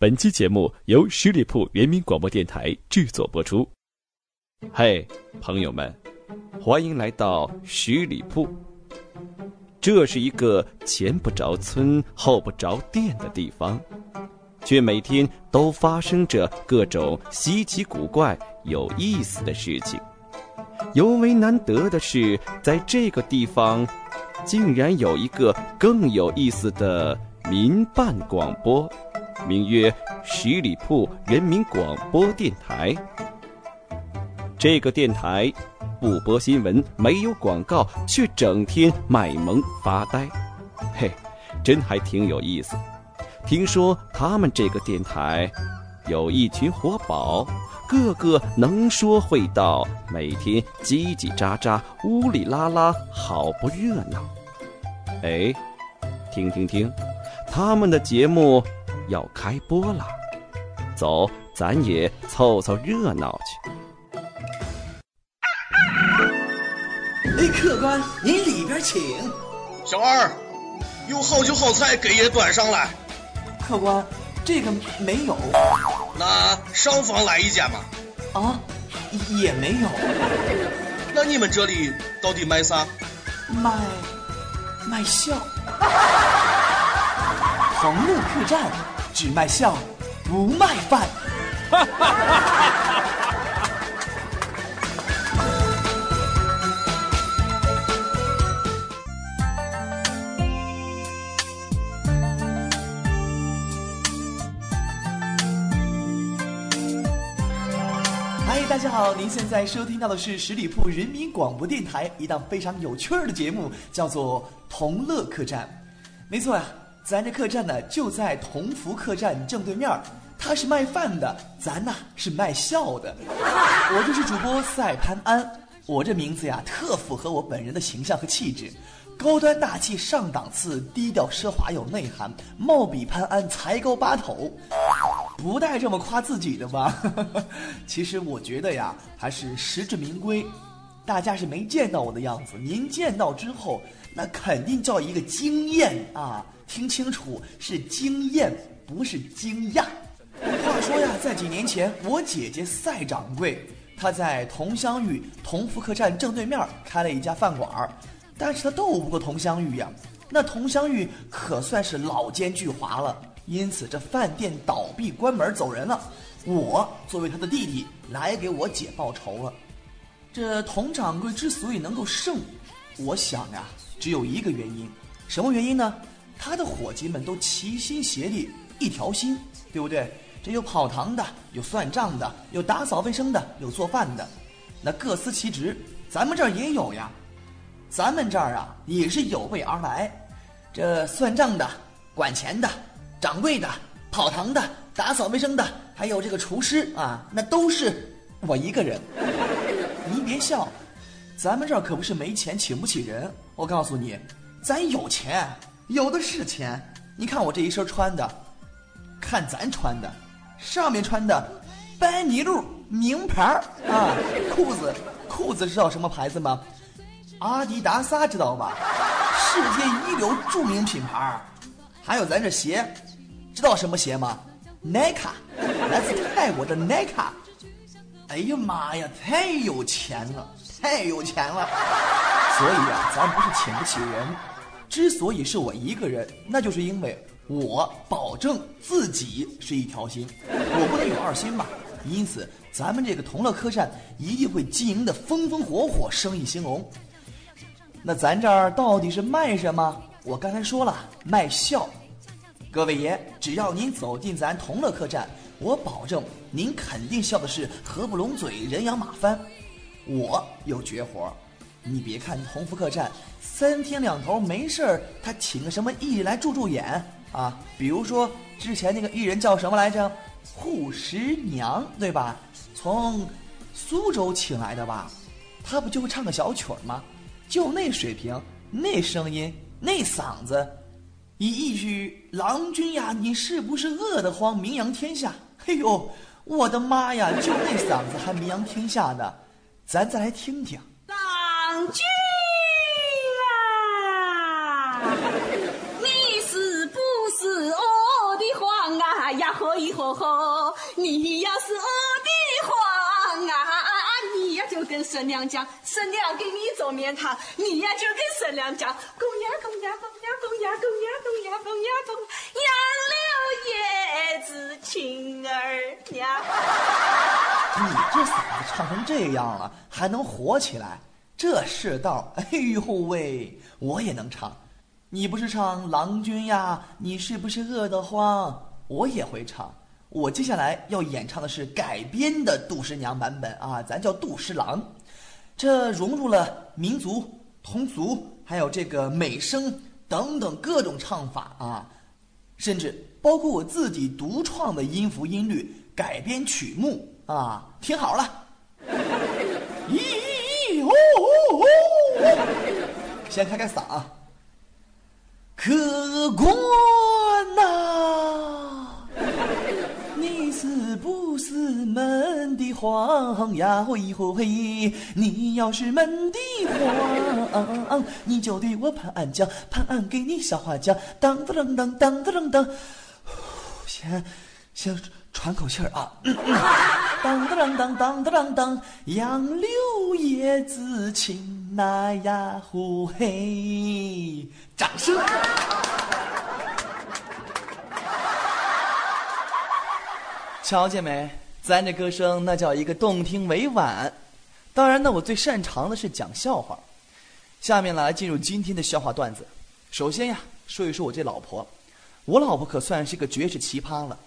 本期节目由十里铺人民广播电台制作播出。嘿，朋友们，欢迎来到十里铺。这是一个前不着村后不着店的地方，却每天都发生着各种稀奇古怪、有意思的事情。尤为难得的是，在这个地方，竟然有一个更有意思的民办广播。名曰十里铺人民广播电台。这个电台不播新闻，没有广告，却整天卖萌发呆，嘿，真还挺有意思。听说他们这个电台有一群活宝，个个能说会道，每天叽叽喳喳、呜里啦啦，好不热闹。哎，听听听，他们的节目。要开播了，走，咱也凑凑热闹去。哎，客官，您里边请。小二，有好酒好菜给爷端上来。客官，这个没有。那上房来一间吧。啊，也没有。那你们这里到底卖啥？卖，卖笑。同乐客栈。只卖笑，不卖饭。嗨，大家好，您现在收听到的是十里铺人民广播电台一档非常有趣的节目，叫做《同乐客栈》。没错呀。咱这客栈呢，就在同福客栈正对面他是卖饭的，咱呢是卖笑的。我就是主播赛潘安，我这名字呀，特符合我本人的形象和气质，高端大气上档次，低调奢华有内涵，貌比潘安，才高八斗。不带这么夸自己的吧？其实我觉得呀，还是实至名归。大家是没见到我的样子，您见到之后，那肯定叫一个惊艳啊！听清楚，是惊艳，不是惊讶。话说呀，在几年前，我姐姐赛掌柜，她在同乡玉同福客栈正对面开了一家饭馆但是她斗不过同乡玉呀。那同乡玉可算是老奸巨猾了，因此这饭店倒闭关门走人了。我作为他的弟弟，来给我姐报仇了。这佟掌柜之所以能够胜，我想呀，只有一个原因，什么原因呢？他的伙计们都齐心协力，一条心，对不对？这有跑堂的，有算账的，有打扫卫生的，有做饭的，那各司其职。咱们这儿也有呀，咱们这儿啊也是有备而来。这算账的、管钱的、掌柜的、跑堂的、打扫卫生的，还有这个厨师啊，那都是我一个人。您别笑，咱们这儿可不是没钱请不起人。我告诉你，咱有钱。有的是钱，你看我这一身穿的，看咱穿的，上面穿的班尼路名牌啊，裤子裤子知道什么牌子吗？阿迪达斯知道吧？世界一流著名品牌。还有咱这鞋，知道什么鞋吗耐克，来自泰国的耐克。哎呀妈呀，太有钱了，太有钱了。所以啊，咱不是请不起人。之所以是我一个人，那就是因为我保证自己是一条心，我不能有二心嘛。因此，咱们这个同乐客栈一定会经营的风风火火，生意兴隆。那咱这儿到底是卖什么？我刚才说了，卖笑。各位爷，只要您走进咱同乐客栈，我保证您肯定笑的是合不拢嘴，人仰马翻。我有绝活。你别看同福客栈三天两头没事儿，他请个什么艺人来助助演啊？比如说之前那个艺人叫什么来着？护十娘对吧？从苏州请来的吧？他不就会唱个小曲儿吗？就那水平，那声音，那嗓子，以一句“郎君呀，你是不是饿得慌”，名扬天下。嘿呦，我的妈呀，就那嗓子还名扬天下呢，咱再来听听。君啊，你是不是我的皇啊？呀，何你吼吼，你要是我的皇啊，你呀就跟孙娘讲，孙娘给你做面汤，你呀就跟孙娘讲，公呀公呀公呀公呀公呀公呀公呀公，杨柳叶子青儿娘。你这嗓子唱成这样了，还能火起来？这世道，哎呦喂，我也能唱。你不是唱郎君呀？你是不是饿得慌？我也会唱。我接下来要演唱的是改编的杜十娘版本啊，咱叫杜十郎。这融入了民族、通俗，还有这个美声等等各种唱法啊，甚至包括我自己独创的音符音律改编曲目啊，听好了。先开开嗓。客官呐，你是不是门的皇呀？嘿吼嘿，你要是门的皇，你就对我潘家，潘给你笑话讲，当当当当当当，先先喘口气儿啊。当当当当当当当，杨柳叶子青那呀呼嘿，掌声！瞧见没？咱这歌声那叫一个动听委婉。当然呢，我最擅长的是讲笑话。下面来进入今天的笑话段子。首先呀，说一说我这老婆。我老婆可算是个绝世奇葩了，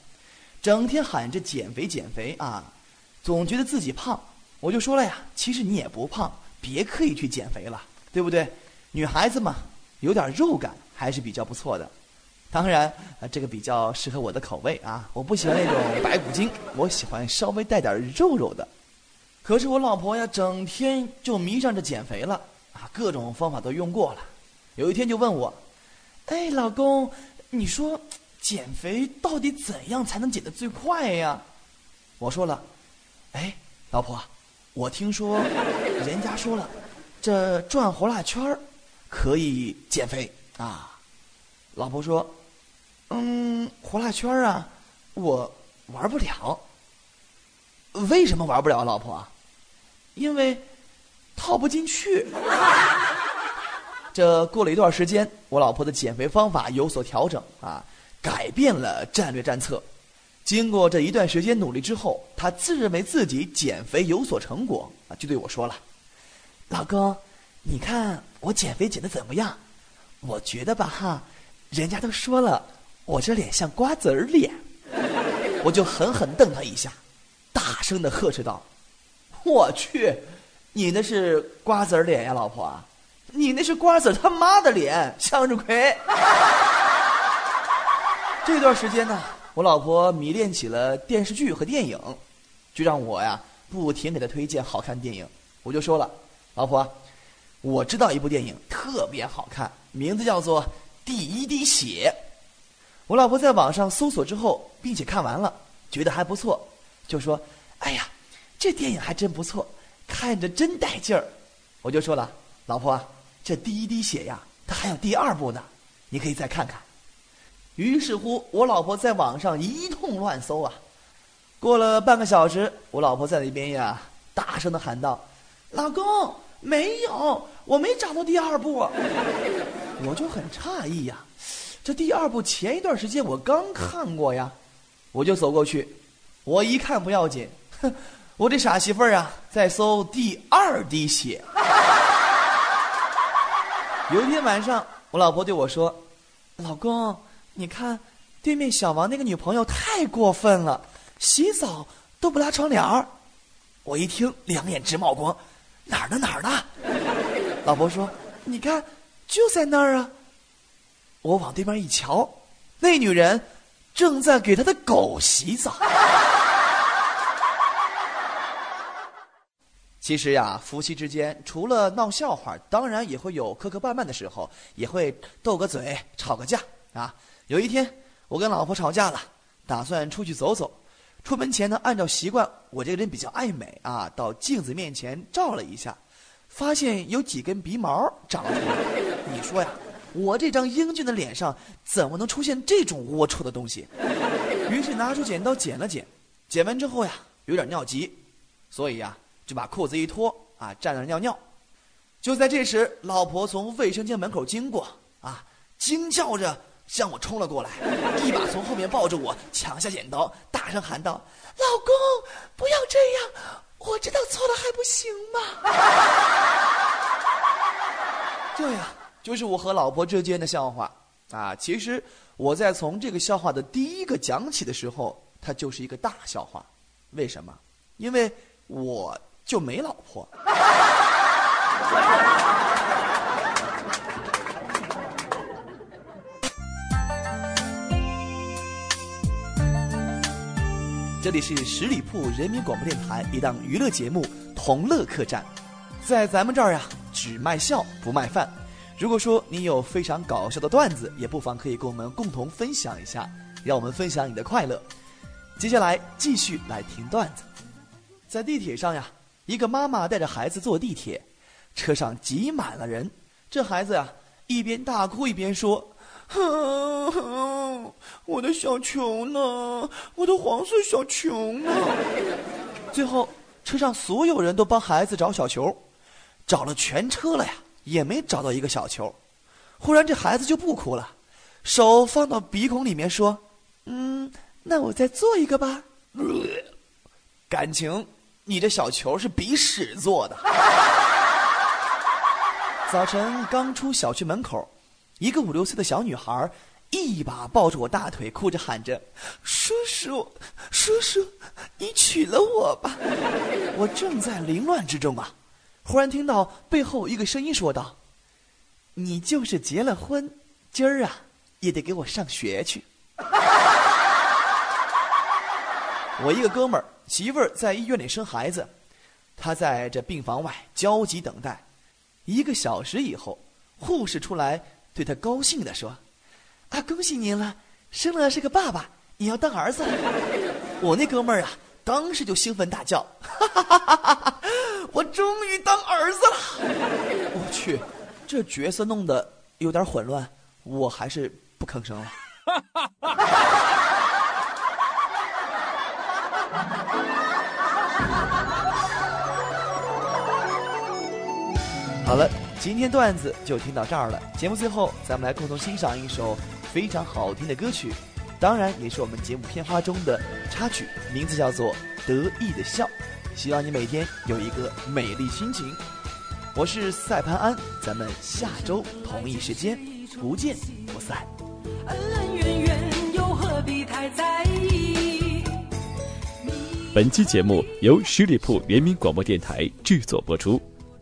整天喊着减肥减肥啊。总觉得自己胖，我就说了呀，其实你也不胖，别刻意去减肥了，对不对？女孩子嘛，有点肉感还是比较不错的。当然，这个比较适合我的口味啊，我不喜欢那种 白骨精，我喜欢稍微带点肉肉的。可是我老婆呀，整天就迷上着减肥了啊，各种方法都用过了。有一天就问我：“哎，老公，你说减肥到底怎样才能减得最快呀？”我说了。哎，老婆，我听说 人家说了，这转呼啦圈儿可以减肥啊。老婆说：“嗯，呼啦圈啊，我玩不了。为什么玩不了，老婆？因为套不进去。”这过了一段时间，我老婆的减肥方法有所调整啊，改变了战略战策。经过这一段时间努力之后，他自认为自己减肥有所成果啊，就对我说了：“老公，你看我减肥减的怎么样？我觉得吧哈，人家都说了，我这脸像瓜子儿脸。”我就狠狠瞪他一下，大声的呵斥道：“我去，你那是瓜子儿脸呀，老婆，你那是瓜子他妈的脸，向日葵。”这段时间呢。我老婆迷恋起了电视剧和电影，就让我呀不停给她推荐好看电影。我就说了，老婆，我知道一部电影特别好看，名字叫做《第一滴血》。我老婆在网上搜索之后，并且看完了，觉得还不错，就说：“哎呀，这电影还真不错，看着真带劲儿。”我就说了，老婆，这《第一滴血》呀，它还有第二部呢，你可以再看看。于是乎，我老婆在网上一通乱搜啊。过了半个小时，我老婆在那边呀，大声的喊道：“老公，没有，我没找到第二部。” 我就很诧异呀，这第二部前一段时间我刚看过呀。我就走过去，我一看不要紧，哼，我这傻媳妇儿啊，在搜第二滴血。有一天晚上，我老婆对我说：“老公。”你看，对面小王那个女朋友太过分了，洗澡都不拉窗帘儿。我一听，两眼直冒光，哪儿呢哪儿呢？老婆说：“你看，就在那儿啊。”我往对面一瞧，那女人正在给她的狗洗澡。其实呀，夫妻之间除了闹笑话，当然也会有磕磕绊绊的时候，也会斗个嘴、吵个架啊。有一天，我跟老婆吵架了，打算出去走走。出门前呢，按照习惯，我这个人比较爱美啊，到镜子面前照了一下，发现有几根鼻毛长了出来。你说呀，我这张英俊的脸上怎么能出现这种龌龊的东西？于是拿出剪刀剪了剪，剪完之后呀，有点尿急，所以呀，就把裤子一脱啊，站那尿尿。就在这时，老婆从卫生间门口经过，啊，惊叫着向我冲了过来，一把从后面抱着我，抢下剪刀，大声喊道：“老公，不要这样，我知道错了还不行吗？” 这呀，就是我和老婆之间的笑话啊。其实我在从这个笑话的第一个讲起的时候，它就是一个大笑话。为什么？因为我就没老婆。这里是十里铺人民广播电台一档娱乐节目《同乐客栈》，在咱们这儿呀，只卖笑不卖饭。如果说你有非常搞笑的段子，也不妨可以跟我们共同分享一下，让我们分享你的快乐。接下来继续来听段子，在地铁上呀，一个妈妈带着孩子坐地铁。车上挤满了人，这孩子呀，一边大哭一边说：“ 我的小球呢？我的黄色小球呢？”最后，车上所有人都帮孩子找小球，找了全车了呀，也没找到一个小球。忽然，这孩子就不哭了，手放到鼻孔里面说：“嗯，那我再做一个吧。”感情，你这小球是鼻屎做的。早晨刚出小区门口，一个五六岁的小女孩一把抱住我大腿，哭着喊着：“叔叔，叔叔，你娶了我吧！”我正在凌乱之中啊，忽然听到背后一个声音说道：“你就是结了婚，今儿啊也得给我上学去。”我一个哥们儿媳妇儿在医院里生孩子，他在这病房外焦急等待。一个小时以后，护士出来对他高兴地说：“啊，恭喜您了，生了是个爸爸，你要当儿子。”我那哥们儿啊，当时就兴奋大叫：“哈哈哈哈哈！我终于当儿子了！”我去，这角色弄得有点混乱，我还是不吭声了。好了，今天段子就听到这儿了。节目最后，咱们来共同欣赏一首非常好听的歌曲，当然也是我们节目片花中的插曲，名字叫做《得意的笑》。希望你每天有一个美丽心情。我是赛潘安，咱们下周同一时间不见不散。恩恩怨怨又何必太在意。本期节目由十里铺人民广播电台制作播出。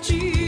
句。